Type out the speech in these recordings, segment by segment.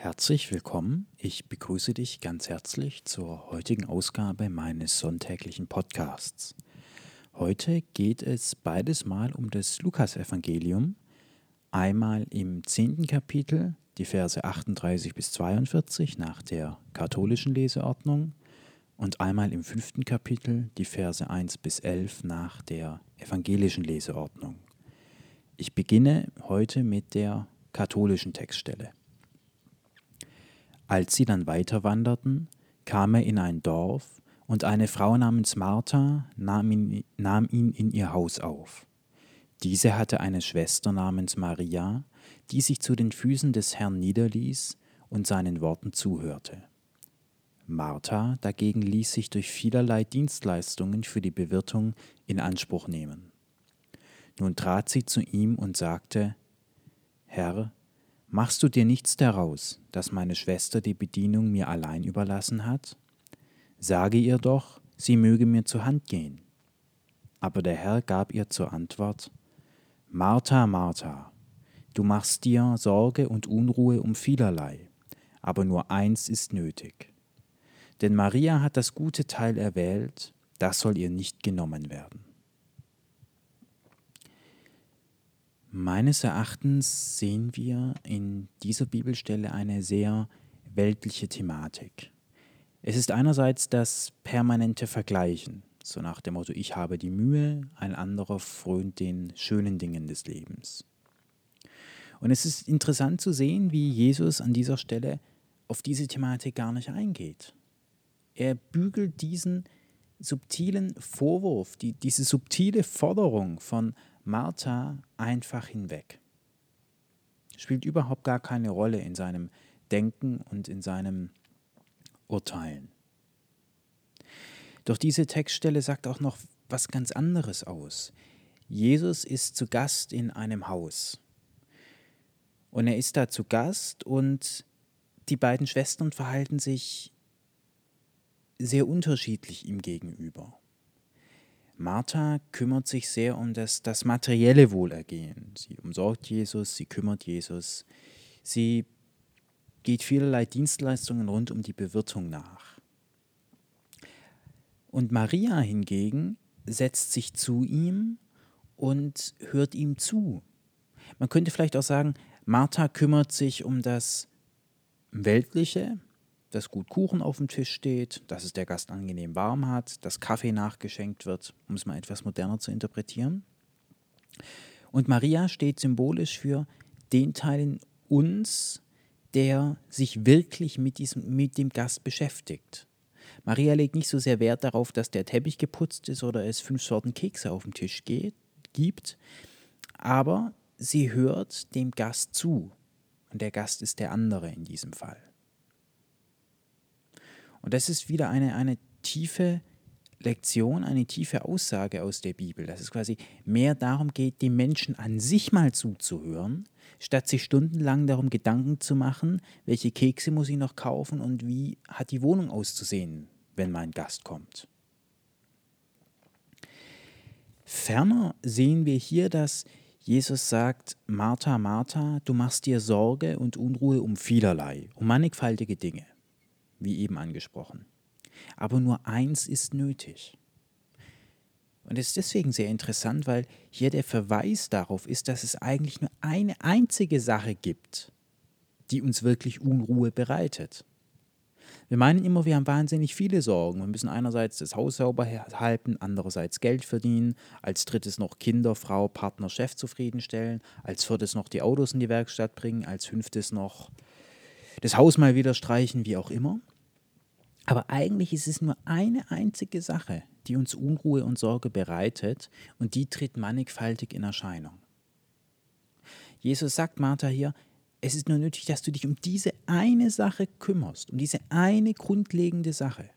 Herzlich willkommen. Ich begrüße dich ganz herzlich zur heutigen Ausgabe meines sonntäglichen Podcasts. Heute geht es beides mal um das Lukasevangelium. Einmal im zehnten Kapitel, die Verse 38 bis 42 nach der katholischen Leseordnung und einmal im fünften Kapitel, die Verse 1 bis 11 nach der evangelischen Leseordnung. Ich beginne heute mit der katholischen Textstelle. Als sie dann weiter wanderten, kam er in ein Dorf, und eine Frau namens Martha nahm ihn, nahm ihn in ihr Haus auf. Diese hatte eine Schwester namens Maria, die sich zu den Füßen des Herrn niederließ und seinen Worten zuhörte. Martha dagegen ließ sich durch vielerlei Dienstleistungen für die Bewirtung in Anspruch nehmen. Nun trat sie zu ihm und sagte, Herr, Machst du dir nichts daraus, dass meine Schwester die Bedienung mir allein überlassen hat? Sage ihr doch, sie möge mir zur Hand gehen. Aber der Herr gab ihr zur Antwort, Martha, Martha, du machst dir Sorge und Unruhe um vielerlei, aber nur eins ist nötig. Denn Maria hat das gute Teil erwählt, das soll ihr nicht genommen werden. Meines Erachtens sehen wir in dieser Bibelstelle eine sehr weltliche Thematik. Es ist einerseits das permanente Vergleichen, so nach dem Motto, ich habe die Mühe, ein anderer frönt den schönen Dingen des Lebens. Und es ist interessant zu sehen, wie Jesus an dieser Stelle auf diese Thematik gar nicht eingeht. Er bügelt diesen subtilen Vorwurf, die, diese subtile Forderung von Martha einfach hinweg. Spielt überhaupt gar keine Rolle in seinem Denken und in seinem Urteilen. Doch diese Textstelle sagt auch noch was ganz anderes aus. Jesus ist zu Gast in einem Haus. Und er ist da zu Gast und die beiden Schwestern verhalten sich sehr unterschiedlich ihm gegenüber. Martha kümmert sich sehr um das, das materielle Wohlergehen. Sie umsorgt Jesus, sie kümmert Jesus, sie geht vielerlei Dienstleistungen rund um die Bewirtung nach. Und Maria hingegen setzt sich zu ihm und hört ihm zu. Man könnte vielleicht auch sagen, Martha kümmert sich um das Weltliche, dass gut Kuchen auf dem Tisch steht, dass es der Gast angenehm warm hat, dass Kaffee nachgeschenkt wird, um es mal etwas moderner zu interpretieren. Und Maria steht symbolisch für den Teil in uns, der sich wirklich mit, diesem, mit dem Gast beschäftigt. Maria legt nicht so sehr Wert darauf, dass der Teppich geputzt ist oder es fünf Sorten Kekse auf dem Tisch geht, gibt, aber sie hört dem Gast zu. Und der Gast ist der andere in diesem Fall. Und das ist wieder eine, eine tiefe Lektion, eine tiefe Aussage aus der Bibel, dass es quasi mehr darum geht, dem Menschen an sich mal zuzuhören, statt sich stundenlang darum Gedanken zu machen, welche Kekse muss ich noch kaufen und wie hat die Wohnung auszusehen, wenn mein Gast kommt. Ferner sehen wir hier, dass Jesus sagt, Martha, Martha, du machst dir Sorge und Unruhe um vielerlei, um mannigfaltige Dinge wie eben angesprochen. Aber nur eins ist nötig. Und es ist deswegen sehr interessant, weil hier der Verweis darauf ist, dass es eigentlich nur eine einzige Sache gibt, die uns wirklich Unruhe bereitet. Wir meinen immer, wir haben wahnsinnig viele Sorgen. Wir müssen einerseits das Haus sauber halten, andererseits Geld verdienen, als drittes noch Kinder, Frau, Partner, Chef zufriedenstellen, als viertes noch die Autos in die Werkstatt bringen, als fünftes noch das Haus mal wieder streichen, wie auch immer. Aber eigentlich ist es nur eine einzige Sache, die uns Unruhe und Sorge bereitet und die tritt mannigfaltig in Erscheinung. Jesus sagt Martha hier, es ist nur nötig, dass du dich um diese eine Sache kümmerst, um diese eine grundlegende Sache.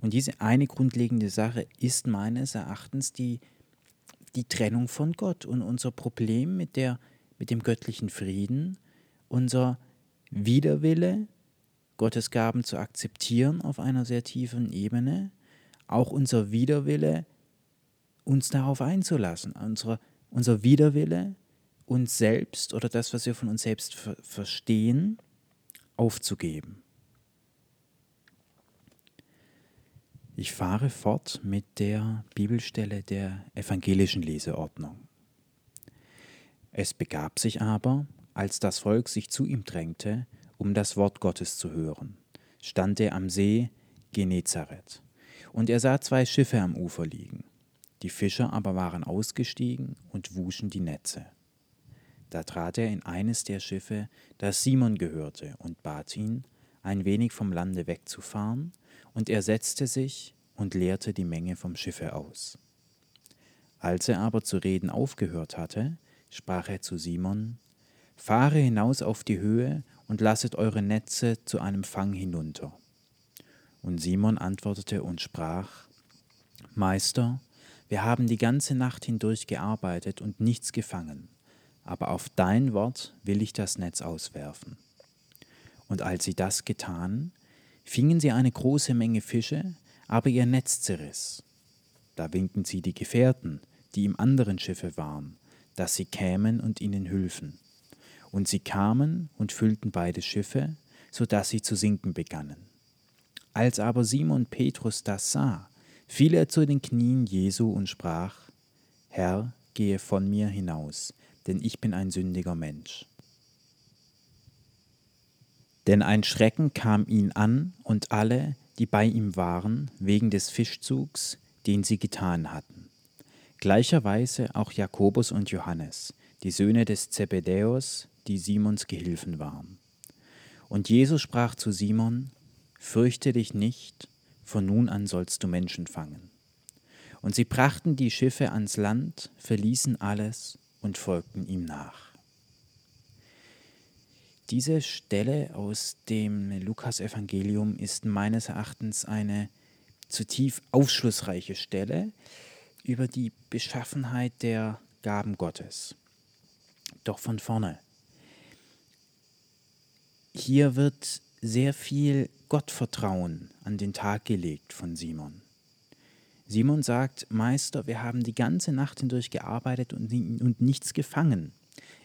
Und diese eine grundlegende Sache ist meines Erachtens die, die Trennung von Gott und unser Problem mit, der, mit dem göttlichen Frieden unser Widerwille, Gottes Gaben zu akzeptieren auf einer sehr tiefen Ebene, auch unser Widerwille, uns darauf einzulassen, unser, unser Widerwille, uns selbst oder das, was wir von uns selbst ver verstehen, aufzugeben. Ich fahre fort mit der Bibelstelle der evangelischen Leseordnung. Es begab sich aber, als das Volk sich zu ihm drängte, um das Wort Gottes zu hören, stand er am See Genezareth. Und er sah zwei Schiffe am Ufer liegen. Die Fischer aber waren ausgestiegen und wuschen die Netze. Da trat er in eines der Schiffe, das Simon gehörte, und bat ihn, ein wenig vom Lande wegzufahren, und er setzte sich und leerte die Menge vom Schiffe aus. Als er aber zu reden aufgehört hatte, sprach er zu Simon, Fahre hinaus auf die Höhe und lasset eure Netze zu einem Fang hinunter. Und Simon antwortete und sprach, Meister, wir haben die ganze Nacht hindurch gearbeitet und nichts gefangen aber auf dein Wort will ich das Netz auswerfen. Und als sie das getan, fingen sie eine große Menge Fische, aber ihr Netz zerriss. Da winkten sie die Gefährten, die im anderen Schiffe waren, dass sie kämen und ihnen hülfen. Und sie kamen und füllten beide Schiffe, so dass sie zu sinken begannen. Als aber Simon Petrus das sah, fiel er zu den Knien Jesu und sprach, Herr, gehe von mir hinaus, denn ich bin ein sündiger Mensch. Denn ein Schrecken kam ihn an und alle, die bei ihm waren, wegen des Fischzugs, den sie getan hatten. Gleicherweise auch Jakobus und Johannes, die Söhne des Zebedäus, die Simons Gehilfen waren. Und Jesus sprach zu Simon, Fürchte dich nicht, von nun an sollst du Menschen fangen. Und sie brachten die Schiffe ans Land, verließen alles und folgten ihm nach. Diese Stelle aus dem Lukas-Evangelium ist meines Erachtens eine zutiefst aufschlussreiche Stelle über die Beschaffenheit der Gaben Gottes. Doch von vorne. Hier wird sehr viel Gottvertrauen an den Tag gelegt von Simon. Simon sagt, Meister, wir haben die ganze Nacht hindurch gearbeitet und, und nichts gefangen.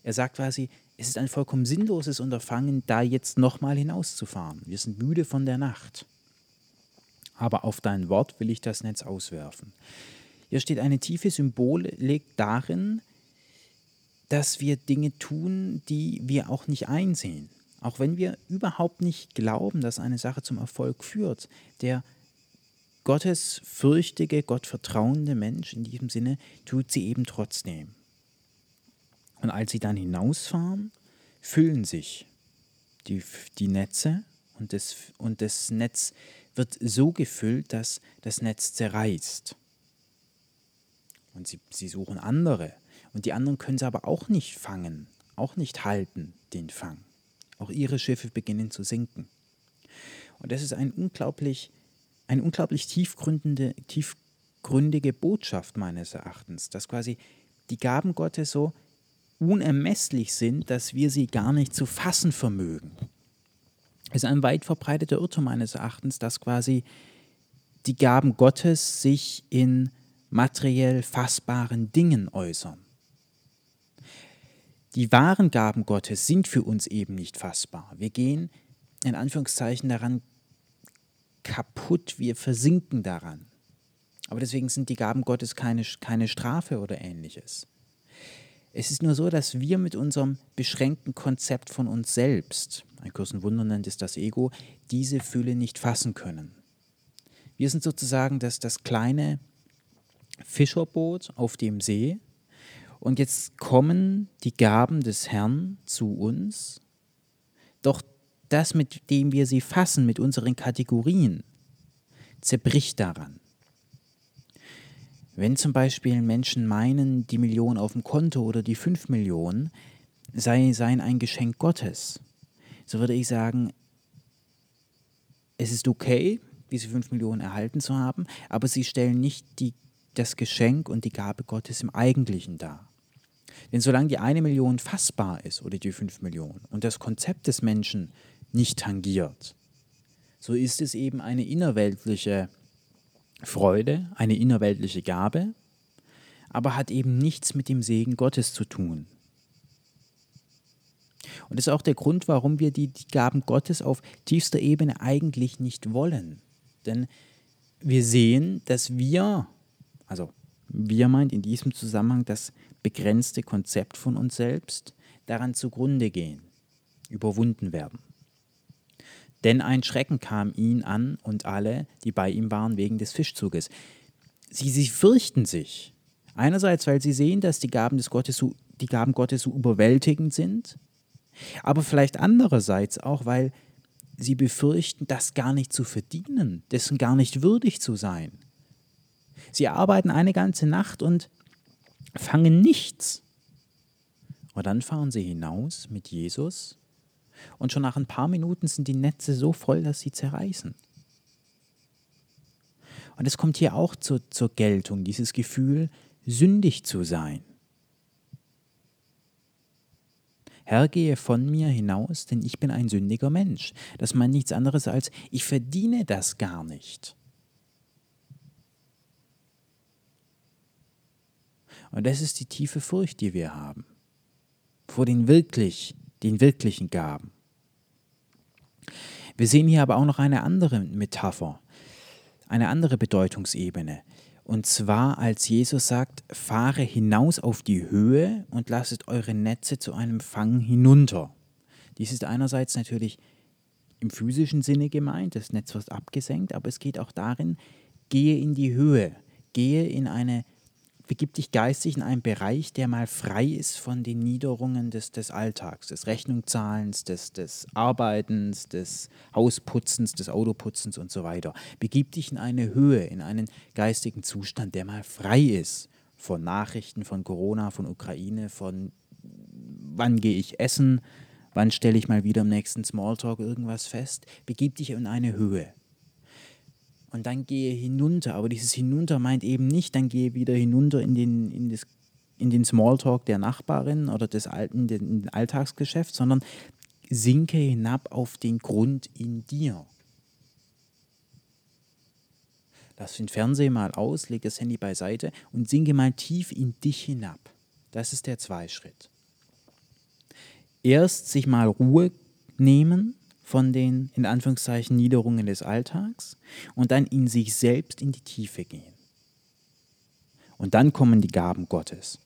Er sagt quasi, es ist ein vollkommen sinnloses Unterfangen, da jetzt nochmal hinauszufahren. Wir sind müde von der Nacht. Aber auf dein Wort will ich das Netz auswerfen. Hier steht eine tiefe Symbolik darin, dass wir Dinge tun, die wir auch nicht einsehen. Auch wenn wir überhaupt nicht glauben, dass eine Sache zum Erfolg führt, der Gottes fürchtige, Gott vertrauende Mensch in diesem Sinne tut sie eben trotzdem. Und als sie dann hinausfahren, füllen sich die, die Netze und das, und das Netz wird so gefüllt, dass das Netz zerreißt. Und sie, sie suchen andere. Und die anderen können sie aber auch nicht fangen, auch nicht halten, den Fang. Auch ihre Schiffe beginnen zu sinken. Und das ist ein unglaublich eine unglaublich tiefgründige, tiefgründige Botschaft meines Erachtens, dass quasi die Gaben Gottes so unermesslich sind, dass wir sie gar nicht zu fassen vermögen. Es ist ein weit verbreiteter Irrtum meines Erachtens, dass quasi die Gaben Gottes sich in materiell fassbaren Dingen äußern. Die wahren Gaben Gottes sind für uns eben nicht fassbar. Wir gehen in Anführungszeichen daran kaputt, wir versinken daran. Aber deswegen sind die Gaben Gottes keine, keine Strafe oder ähnliches. Es ist nur so, dass wir mit unserem beschränkten Konzept von uns selbst, ein Kurs in Wunder nennt es das Ego, diese Fülle nicht fassen können. Wir sind sozusagen das, das kleine Fischerboot auf dem See und jetzt kommen die Gaben des Herrn zu uns, doch das, mit dem wir sie fassen, mit unseren Kategorien, zerbricht daran. Wenn zum Beispiel Menschen meinen, die Million auf dem Konto oder die fünf Millionen sei, seien ein Geschenk Gottes, so würde ich sagen, es ist okay, diese fünf Millionen erhalten zu haben, aber sie stellen nicht die, das Geschenk und die Gabe Gottes im Eigentlichen dar. Denn solange die eine Million fassbar ist oder die fünf Millionen und das Konzept des Menschen nicht tangiert. So ist es eben eine innerweltliche Freude, eine innerweltliche Gabe, aber hat eben nichts mit dem Segen Gottes zu tun. Und das ist auch der Grund, warum wir die, die Gaben Gottes auf tiefster Ebene eigentlich nicht wollen. Denn wir sehen, dass wir, also wir meint in diesem Zusammenhang das begrenzte Konzept von uns selbst, daran zugrunde gehen, überwunden werden. Denn ein Schrecken kam ihn an und alle, die bei ihm waren, wegen des Fischzuges. Sie, sie fürchten sich. Einerseits, weil sie sehen, dass die Gaben, des Gottes so, die Gaben Gottes so überwältigend sind, aber vielleicht andererseits auch, weil sie befürchten, das gar nicht zu verdienen, dessen gar nicht würdig zu sein. Sie arbeiten eine ganze Nacht und fangen nichts. Und dann fahren sie hinaus mit Jesus und schon nach ein paar Minuten sind die Netze so voll, dass sie zerreißen. Und es kommt hier auch zu, zur Geltung, dieses Gefühl, sündig zu sein. Herr, gehe von mir hinaus, denn ich bin ein sündiger Mensch. Das meint nichts anderes als, ich verdiene das gar nicht. Und das ist die tiefe Furcht, die wir haben vor den wirklich, den wirklichen Gaben. Wir sehen hier aber auch noch eine andere Metapher, eine andere Bedeutungsebene. Und zwar, als Jesus sagt, fahre hinaus auf die Höhe und lasset eure Netze zu einem Fang hinunter. Dies ist einerseits natürlich im physischen Sinne gemeint, das Netz wird abgesenkt, aber es geht auch darin, gehe in die Höhe, gehe in eine begib dich geistig in einen Bereich, der mal frei ist von den Niederungen des, des Alltags, des Rechnungszahlens, des, des Arbeitens, des Hausputzens, des Autoputzens und so weiter. Begib dich in eine Höhe, in einen geistigen Zustand, der mal frei ist von Nachrichten, von Corona, von Ukraine, von wann gehe ich essen, wann stelle ich mal wieder im nächsten Smalltalk irgendwas fest. Begib dich in eine Höhe und dann gehe hinunter. Aber dieses hinunter meint eben nicht, dann gehe wieder hinunter in den, in das, in den Smalltalk der Nachbarin oder des alten den Alltagsgeschäft, sondern sinke hinab auf den Grund in dir. Lass den Fernseher mal aus, leg das Handy beiseite und sinke mal tief in dich hinab. Das ist der Zweischritt. Erst sich mal Ruhe nehmen, von den, in Anführungszeichen, Niederungen des Alltags und dann in sich selbst in die Tiefe gehen. Und dann kommen die Gaben Gottes.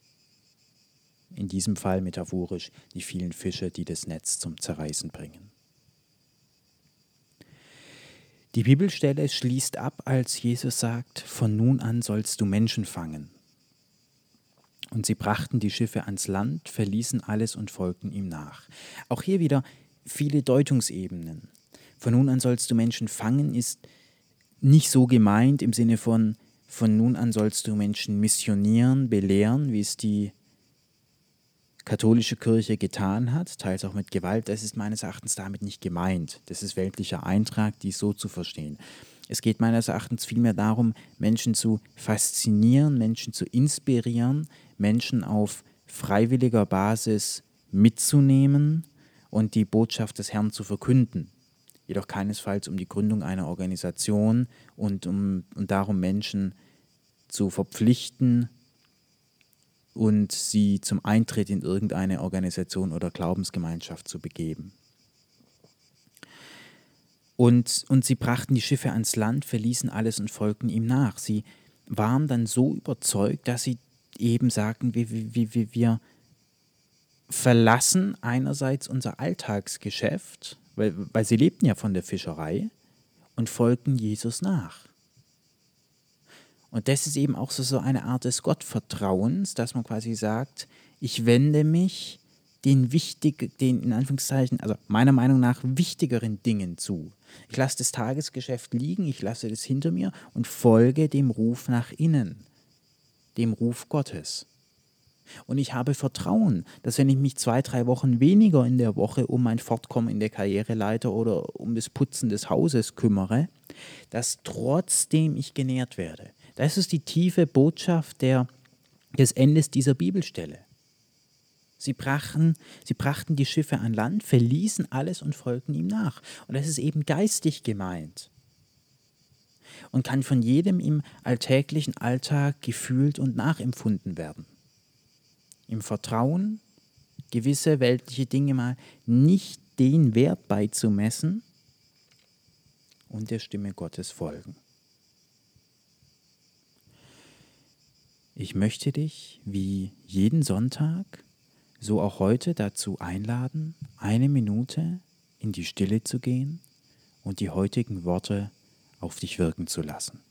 In diesem Fall metaphorisch die vielen Fische, die das Netz zum Zerreißen bringen. Die Bibelstelle schließt ab, als Jesus sagt, von nun an sollst du Menschen fangen. Und sie brachten die Schiffe ans Land, verließen alles und folgten ihm nach. Auch hier wieder viele Deutungsebenen. Von nun an sollst du Menschen fangen, ist nicht so gemeint im Sinne von, von nun an sollst du Menschen missionieren, belehren, wie es die katholische Kirche getan hat, teils auch mit Gewalt. Das ist meines Erachtens damit nicht gemeint. Das ist weltlicher Eintrag, dies so zu verstehen. Es geht meines Erachtens vielmehr darum, Menschen zu faszinieren, Menschen zu inspirieren, Menschen auf freiwilliger Basis mitzunehmen und die Botschaft des Herrn zu verkünden. Jedoch keinesfalls um die Gründung einer Organisation und, um, und darum Menschen zu verpflichten und sie zum Eintritt in irgendeine Organisation oder Glaubensgemeinschaft zu begeben. Und, und sie brachten die Schiffe ans Land, verließen alles und folgten ihm nach. Sie waren dann so überzeugt, dass sie eben sagten, wie, wie, wie, wir verlassen einerseits unser Alltagsgeschäft, weil, weil sie lebten ja von der Fischerei und folgten Jesus nach. Und das ist eben auch so, so eine Art des Gottvertrauens, dass man quasi sagt, ich wende mich den wichtig, den in Anführungszeichen, also meiner Meinung nach wichtigeren Dingen zu. Ich lasse das Tagesgeschäft liegen, ich lasse das hinter mir und folge dem Ruf nach innen, dem Ruf Gottes. Und ich habe Vertrauen, dass wenn ich mich zwei, drei Wochen weniger in der Woche um mein Fortkommen in der Karriereleiter oder um das Putzen des Hauses kümmere, dass trotzdem ich genährt werde. Das ist die tiefe Botschaft der, des Endes dieser Bibelstelle. Sie brachten, sie brachten die Schiffe an Land, verließen alles und folgten ihm nach. Und das ist eben geistig gemeint und kann von jedem im alltäglichen Alltag gefühlt und nachempfunden werden im Vertrauen, gewisse weltliche Dinge mal nicht den Wert beizumessen und der Stimme Gottes folgen. Ich möchte dich wie jeden Sonntag, so auch heute dazu einladen, eine Minute in die Stille zu gehen und die heutigen Worte auf dich wirken zu lassen.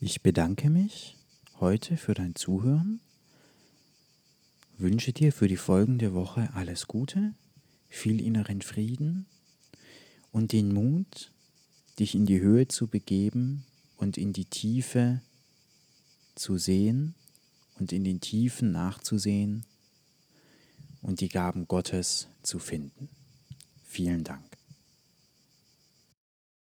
Ich bedanke mich heute für dein Zuhören, wünsche dir für die folgende Woche alles Gute, viel inneren Frieden und den Mut, dich in die Höhe zu begeben und in die Tiefe zu sehen und in den Tiefen nachzusehen und die Gaben Gottes zu finden. Vielen Dank.